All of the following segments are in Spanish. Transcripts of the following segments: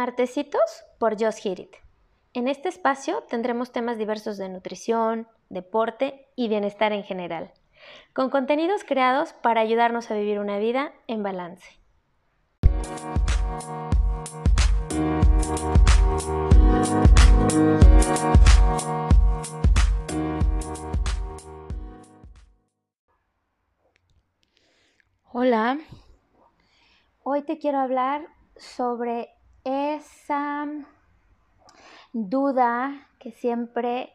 Martesitos por Josh Hirit. En este espacio tendremos temas diversos de nutrición, deporte y bienestar en general, con contenidos creados para ayudarnos a vivir una vida en balance. Hola, hoy te quiero hablar sobre esa duda que siempre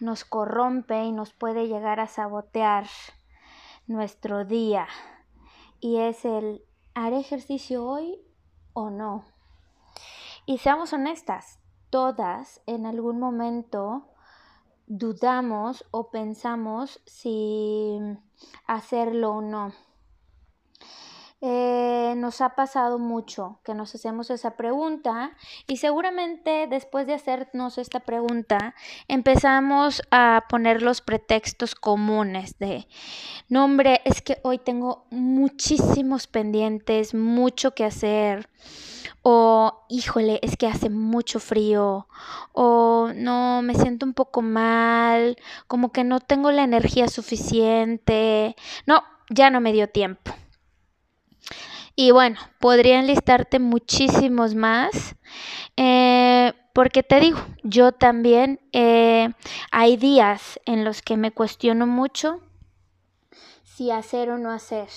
nos corrompe y nos puede llegar a sabotear nuestro día. Y es el, ¿haré ejercicio hoy o no? Y seamos honestas, todas en algún momento dudamos o pensamos si hacerlo o no. Eh, nos ha pasado mucho que nos hacemos esa pregunta y seguramente después de hacernos esta pregunta empezamos a poner los pretextos comunes de, no hombre, es que hoy tengo muchísimos pendientes, mucho que hacer o híjole, es que hace mucho frío, o no, me siento un poco mal, como que no tengo la energía suficiente, no, ya no me dio tiempo. Y bueno, podría enlistarte muchísimos más. Eh, porque te digo, yo también eh, hay días en los que me cuestiono mucho si hacer o no hacer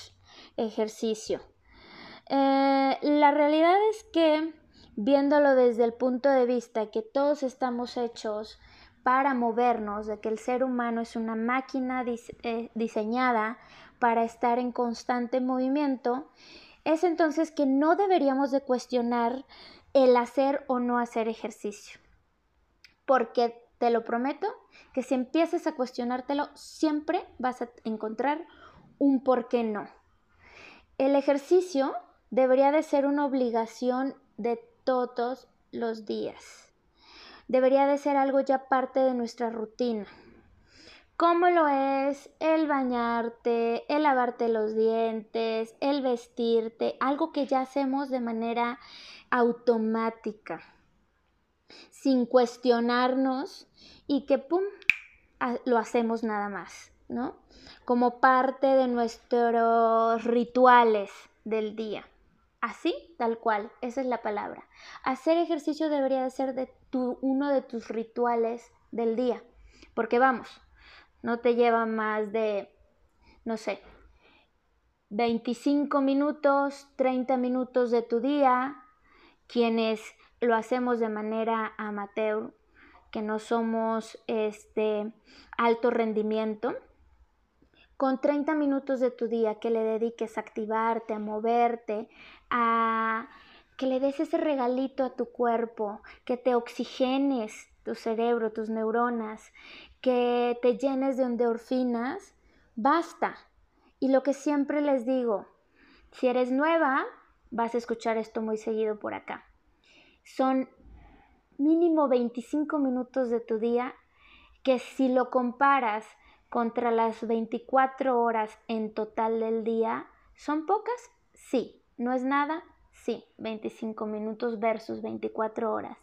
ejercicio. Eh, la realidad es que viéndolo desde el punto de vista que todos estamos hechos para movernos, de que el ser humano es una máquina diseñada para estar en constante movimiento, es entonces que no deberíamos de cuestionar el hacer o no hacer ejercicio. Porque te lo prometo que si empiezas a cuestionártelo, siempre vas a encontrar un por qué no. El ejercicio debería de ser una obligación de todos los días. Debería de ser algo ya parte de nuestra rutina como lo es el bañarte, el lavarte los dientes, el vestirte, algo que ya hacemos de manera automática, sin cuestionarnos y que, ¡pum!, lo hacemos nada más, ¿no? Como parte de nuestros rituales del día. Así, tal cual, esa es la palabra. Hacer ejercicio debería de ser de uno de tus rituales del día, porque vamos, no te lleva más de, no sé, 25 minutos, 30 minutos de tu día, quienes lo hacemos de manera amateur, que no somos este alto rendimiento, con 30 minutos de tu día que le dediques a activarte, a moverte, a que le des ese regalito a tu cuerpo, que te oxigenes tu cerebro, tus neuronas, que te llenes de endorfinas, basta. Y lo que siempre les digo, si eres nueva, vas a escuchar esto muy seguido por acá. Son mínimo 25 minutos de tu día que si lo comparas contra las 24 horas en total del día, ¿son pocas? Sí. ¿No es nada? Sí. 25 minutos versus 24 horas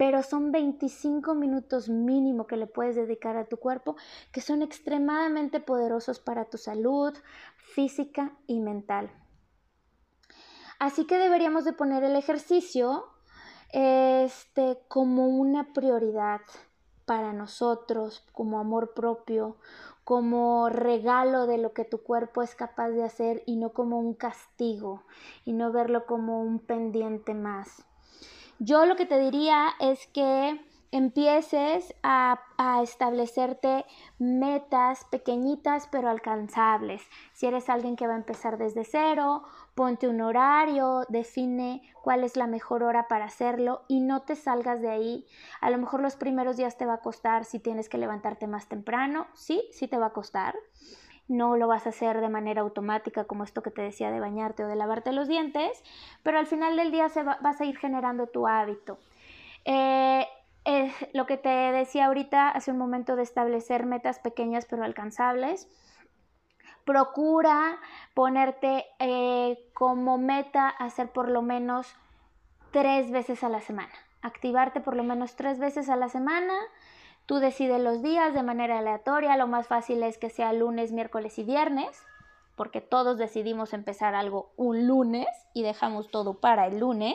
pero son 25 minutos mínimo que le puedes dedicar a tu cuerpo que son extremadamente poderosos para tu salud física y mental. Así que deberíamos de poner el ejercicio este, como una prioridad para nosotros, como amor propio, como regalo de lo que tu cuerpo es capaz de hacer y no como un castigo y no verlo como un pendiente más. Yo lo que te diría es que empieces a, establecerte metas pequeñitas pero alcanzables. Si eres alguien que va a empezar desde cero, ponte un horario, define cuál es la mejor hora para hacerlo y no te salgas de ahí. A lo mejor los primeros días te va a costar si tienes que levantarte más temprano, sí, sí te va a costar no lo vas a hacer de manera automática como esto que te decía de bañarte o de lavarte los dientes, pero al final del día se vas a ir generando tu hábito. Eh, lo que te decía ahorita hace un momento de establecer metas pequeñas pero alcanzables. Procura ponerte eh, como meta hacer por lo menos tres veces a la semana. Activarte por lo menos tres veces a la semana. Tú decides los días de manera aleatoria. Lo más fácil es que sea lunes, miércoles y viernes, porque todos decidimos empezar algo un lunes y dejamos todo para el lunes.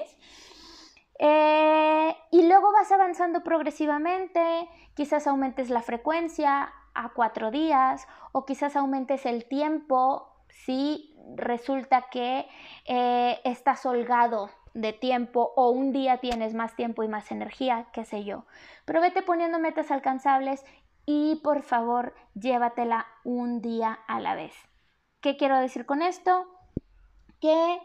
Eh, y luego vas avanzando progresivamente, quizás aumentes la frecuencia a cuatro días o quizás aumentes el tiempo si resulta que eh, estás holgado de tiempo o un día tienes más tiempo y más energía, qué sé yo. Pero vete poniendo metas alcanzables y por favor llévatela un día a la vez. ¿Qué quiero decir con esto? Que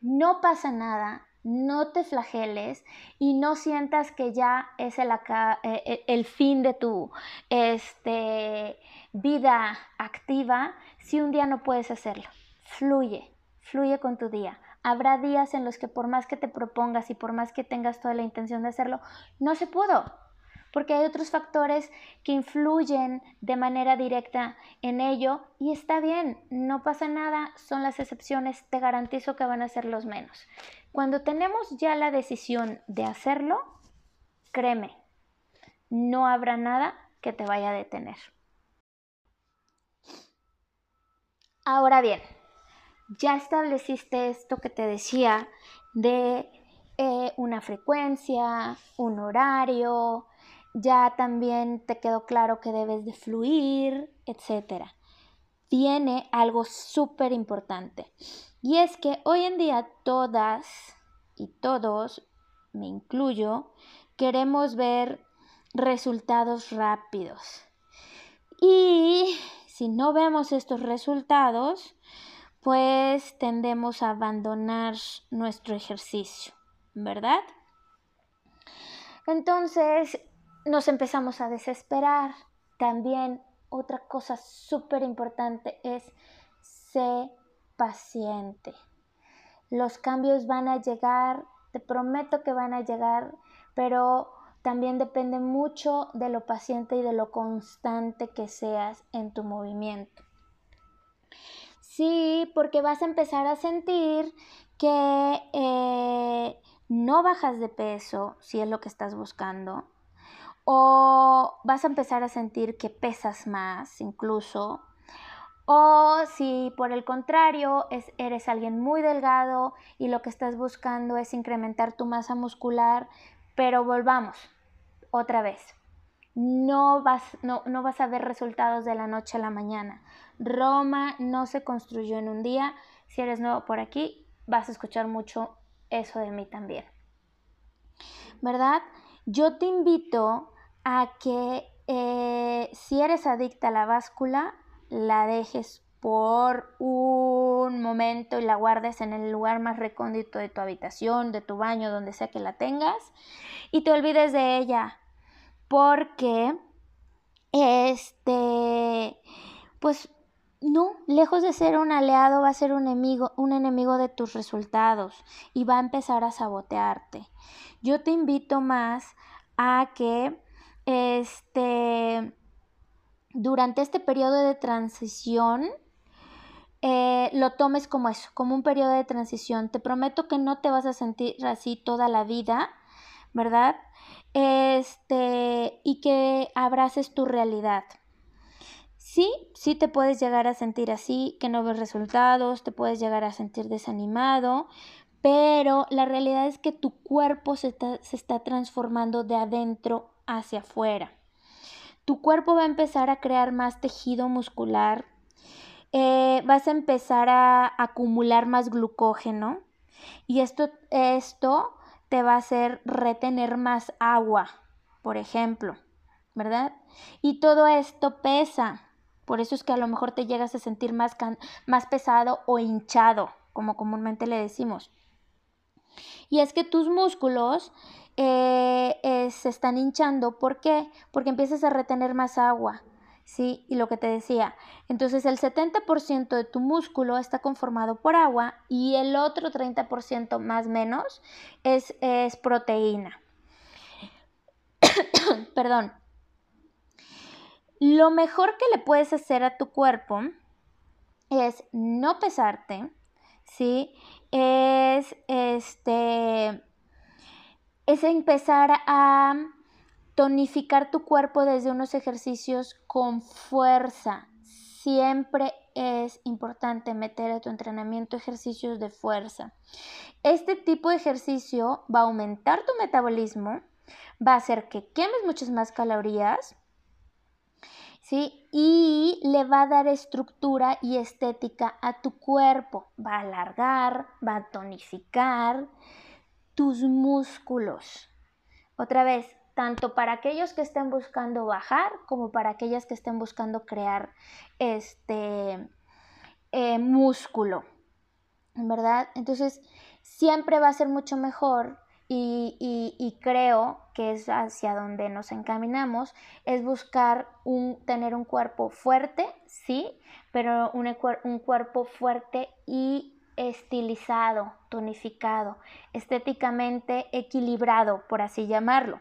no pasa nada no te flageles y no sientas que ya es el, eh, eh, fin de tu este, vida activa si un día no puedes hacerlo. Fluye, fluye con tu día. Habrá días en los que por más que te propongas y por más que tengas toda la intención de hacerlo, no se pudo porque hay otros factores que influyen de manera directa en ello y está bien, no pasa nada, son las excepciones, te garantizo que van a ser los menos. Cuando tenemos ya la decisión de hacerlo, créeme, no habrá nada que te vaya a detener. Ahora bien, ya estableciste esto que te decía de eh, una frecuencia, un horario, ya también te quedó claro que debes de fluir, etc. Tiene algo súper importante y es que hoy en día todas y todos, me incluyo, queremos ver resultados rápidos. Y si no vemos estos resultados, pues tendemos a abandonar nuestro ejercicio, ¿verdad? Entonces, nos empezamos a desesperar. También otra cosa súper importante es ser paciente. Los cambios van a llegar, te prometo que van a llegar, pero también depende mucho de lo paciente y de lo constante que seas en tu movimiento. Sí, porque vas a empezar a sentir que eh, no bajas de peso, si es lo que estás buscando, o vas a empezar a sentir que pesas más incluso, o si por el contrario eres alguien muy delgado y lo que estás buscando es incrementar tu masa muscular, pero volvamos otra vez. No vas, no, no vas a ver resultados de la noche a la mañana. Roma no se construyó en un día. Si eres nuevo por aquí, vas a escuchar mucho eso de mí también. ¿Verdad? Yo te invito a que eh, si eres adicta a la báscula, la dejes por un momento y la guardes en el lugar más recóndito de tu habitación, de tu baño, donde sea que la tengas, y te olvides de ella, porque este, pues no, lejos de ser un aliado, va a ser un enemigo, un enemigo de tus resultados y va a empezar a sabotearte. Yo te invito más a que este, durante este periodo de transición, eh, lo tomes como eso, como un periodo de transición. Te prometo que no te vas a sentir así toda la vida, ¿verdad? Este, y que abraces tu realidad. Sí, sí te puedes llegar a sentir así, que no ves resultados, te puedes llegar a sentir desanimado, pero la realidad es que tu cuerpo se se está transformando de adentro hacia afuera. Tu cuerpo va a empezar a crear más tejido muscular, eh, vas a empezar a acumular más glucógeno y esto, esto te va a hacer retener más agua, por ejemplo, ¿verdad? Y todo esto pesa, por eso es que a lo mejor te llegas a sentir más, más pesado o hinchado, como comúnmente le decimos. Y es que tus músculos eh, se están hinchando. ¿Por qué? Porque empiezas a retener más agua. ¿Sí? Y lo que te decía. Entonces el 70% de tu músculo está conformado por agua y el otro 30% más menos es, es proteína. Perdón. Lo mejor que le puedes hacer a tu cuerpo es no pesarte, ¿sí? Es este es empezar a tonificar tu cuerpo desde unos ejercicios con fuerza. Siempre es importante meter a tu entrenamiento ejercicios de fuerza. Este tipo de ejercicio va a aumentar tu metabolismo, va a hacer que quemes muchas más calorías, ¿sí? Y le va a dar estructura y estética a tu cuerpo. Va a alargar, va a tonificar tus músculos. Otra vez, tanto para aquellos que estén buscando bajar como para aquellas que estén buscando crear este eh, músculo, ¿verdad? Entonces, siempre va a ser mucho mejor y, creo que es hacia donde nos encaminamos, es buscar un, tener un cuerpo fuerte, sí, pero un, un cuerpo fuerte y estilizado, tonificado, estéticamente equilibrado, por así llamarlo.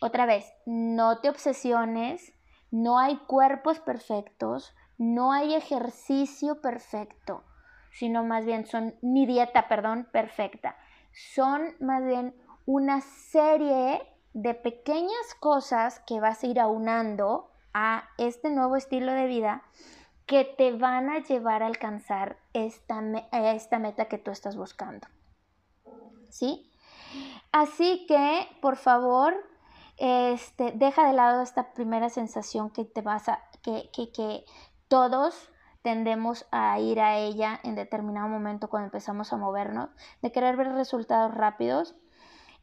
Otra vez, no te obsesiones, no hay cuerpos perfectos, no hay ejercicio perfecto, sino más bien son, ni dieta, perdón, perfecta son más bien una serie de pequeñas cosas que vas a ir aunando a este nuevo estilo de vida que te van a llevar a alcanzar esta, esta meta que tú estás buscando. ¿Sí? Así que, por favor, este, deja de lado esta primera sensación que te vas a, que, que, que todos tendemos a ir a ella en determinado momento cuando empezamos a movernos, de querer ver resultados rápidos.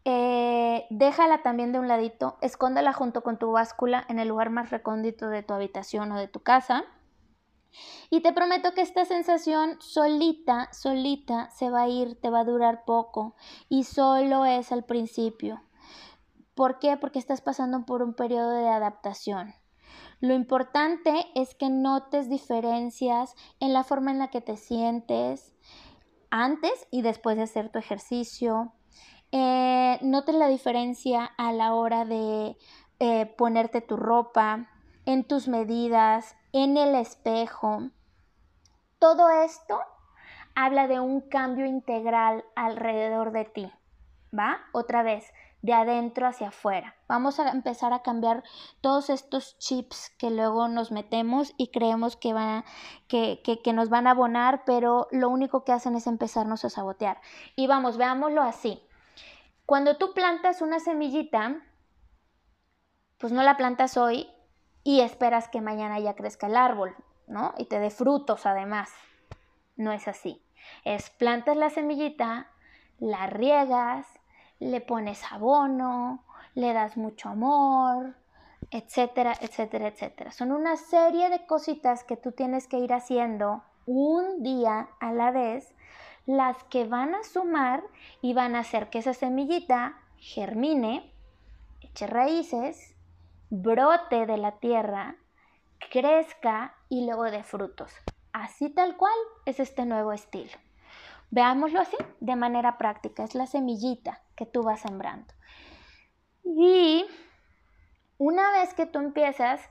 Eh, déjala también de un ladito, escóndala junto con tu báscula en el lugar más recóndito de tu habitación o de tu casa. Y te prometo que esta sensación solita, solita se va a ir, te va a durar poco y solo es al principio. ¿Por qué? Porque estás pasando por un periodo de adaptación. Lo importante es que notes diferencias en la forma en la que te sientes antes y después de hacer tu ejercicio. Eh, notes la diferencia a la hora de eh, ponerte tu ropa, en tus medidas, en el espejo. Todo esto habla de un cambio integral alrededor de ti. ¿Va? Otra vez, de adentro hacia afuera. Vamos a empezar a cambiar todos estos chips que luego nos metemos y creemos que, van, que, que, nos van a abonar, pero lo único que hacen es empezarnos a sabotear. Y vamos, veámoslo así. Cuando tú plantas una semillita, pues no la plantas hoy y esperas que mañana ya crezca el árbol, ¿no? Y te dé frutos además. No es así. Es plantas la semillita, la riegas, le pones abono, le das mucho amor, etcétera, etcétera, etcétera. Son una serie de cositas que tú tienes que ir haciendo un día a la vez, las que van a sumar y van a hacer que esa semillita germine, eche raíces, brote de la tierra, crezca y luego dé frutos. Así tal cual es este nuevo estilo. Veámoslo así, de manera práctica, es la semillita que tú vas sembrando. Y una vez que tú empiezas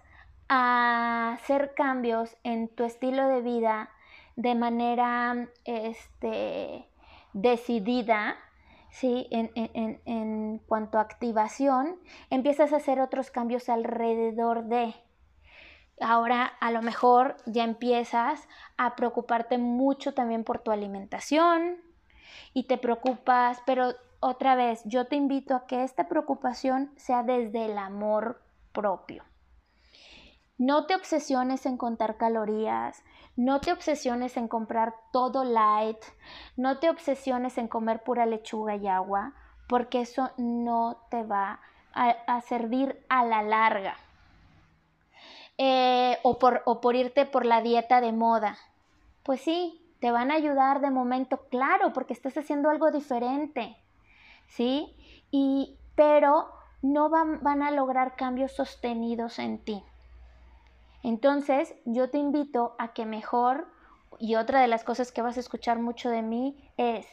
a hacer cambios en tu estilo de vida de manera este, decidida, ¿sí? En, en, cuanto a activación, empiezas a hacer otros cambios alrededor de. Ahora a lo mejor ya empiezas a preocuparte mucho también por tu alimentación y te preocupas, pero otra vez, yo te invito a que esta preocupación sea desde el amor propio. No te obsesiones en contar calorías, no te obsesiones en comprar todo light, no te obsesiones en comer pura lechuga y agua, porque eso no te va a, servir a la larga. Eh, o, por, o por irte por la dieta de moda. Pues sí, te van a ayudar de momento, claro, porque estás haciendo algo diferente. ¿sí? Y, pero no van, van a lograr cambios sostenidos en ti. Entonces, yo te invito a que mejor, y otra de las cosas que vas a escuchar mucho de mí es,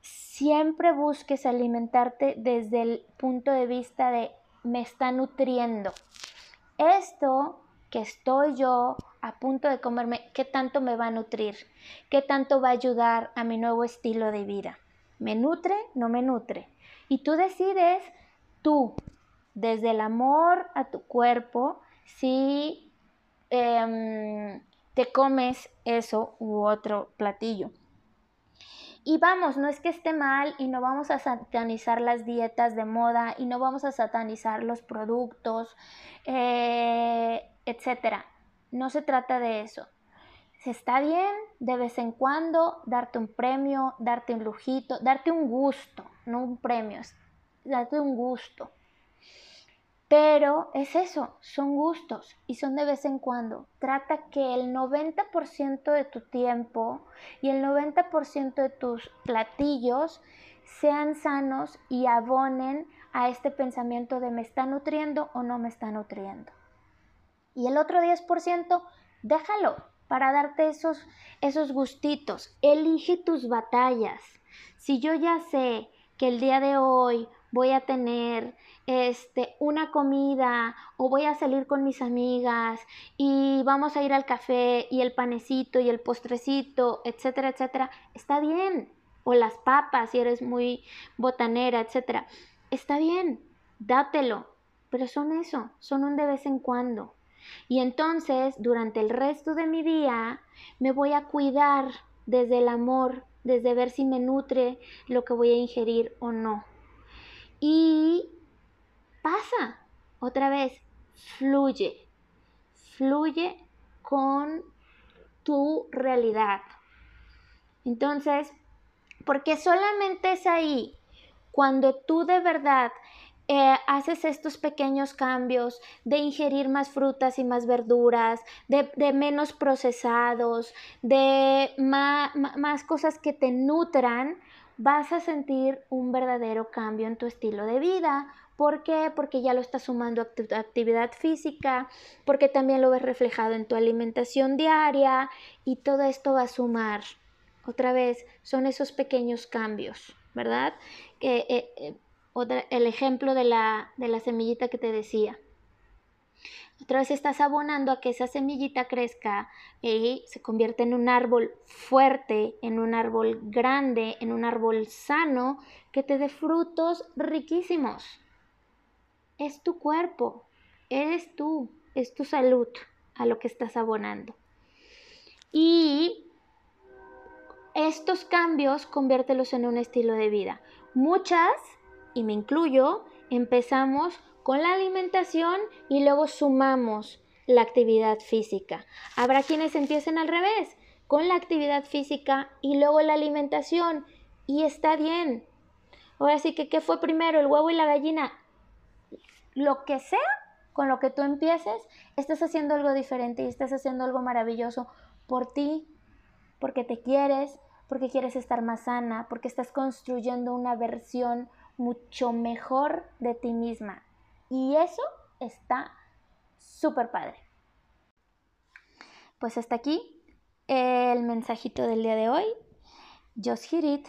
siempre busques alimentarte desde el punto de vista de me está nutriendo. Esto que estoy yo a punto de comerme, ¿qué tanto me va a nutrir? ¿Qué tanto va a ayudar a mi nuevo estilo de vida? ¿Me nutre? ¿No me nutre? Y tú decides, tú, desde el amor a tu cuerpo, si em, te comes eso u otro platillo. Y vamos, no es que esté mal y no vamos a satanizar las dietas de moda y no vamos a satanizar los productos, eh, etc. No se trata de eso. Si está bien de vez en cuando darte un premio, darte un lujito, darte un gusto, no un premio, darte un gusto. Pero es eso, son gustos y son de vez en cuando. Trata que el 90% de tu tiempo y el 90% de tus platillos sean sanos y abonen a este pensamiento de me está nutriendo o no me está nutriendo. Y el otro 10%, déjalo para darte esos, esos gustitos. Elige tus batallas. Si yo ya sé que el día de hoy voy a tener este, una comida o voy a salir con mis amigas y vamos a ir al café y el panecito y el postrecito, etcétera, etcétera, está bien. O las papas si eres muy botanera, etcétera. Está bien, dátelo. Pero son eso, son un de vez en cuando. Y entonces, durante el resto de mi día, me voy a cuidar desde el amor, desde ver si me nutre lo que voy a ingerir o no. Y pasa, otra vez, fluye, fluye con tu realidad. Entonces, porque solamente es ahí cuando tú de verdad eh, haces estos pequeños cambios de ingerir más frutas y más verduras, de, menos procesados, de más cosas que te nutran, vas a sentir un verdadero cambio en tu estilo de vida. ¿Por qué? Porque ya lo estás sumando a tu actividad física, porque también lo ves reflejado en tu alimentación diaria y todo esto va a sumar. Otra vez, son esos pequeños cambios, ¿verdad? Eh, eh, el ejemplo de la, de la semillita que te decía. Otra vez estás abonando a que esa semillita crezca y se convierta en un árbol fuerte, en un árbol grande, en un árbol sano, que te dé frutos riquísimos. Es tu cuerpo, eres tú, es tu salud a lo que estás abonando. Y estos cambios conviértelos en un estilo de vida. Muchas, y me incluyo, empezamos con la alimentación y luego sumamos la actividad física. Habrá quienes empiecen al revés, con la actividad física y luego la alimentación. Y está bien. Ahora sí que, ¿qué fue primero, el huevo y la gallina? Lo que sea con lo que tú empieces, estás haciendo algo diferente y estás haciendo algo maravilloso por ti, porque te quieres, porque quieres estar más sana, porque estás construyendo una versión mucho mejor de ti misma. Y eso está súper padre. Pues hasta aquí el mensajito del día de hoy. Just hit it.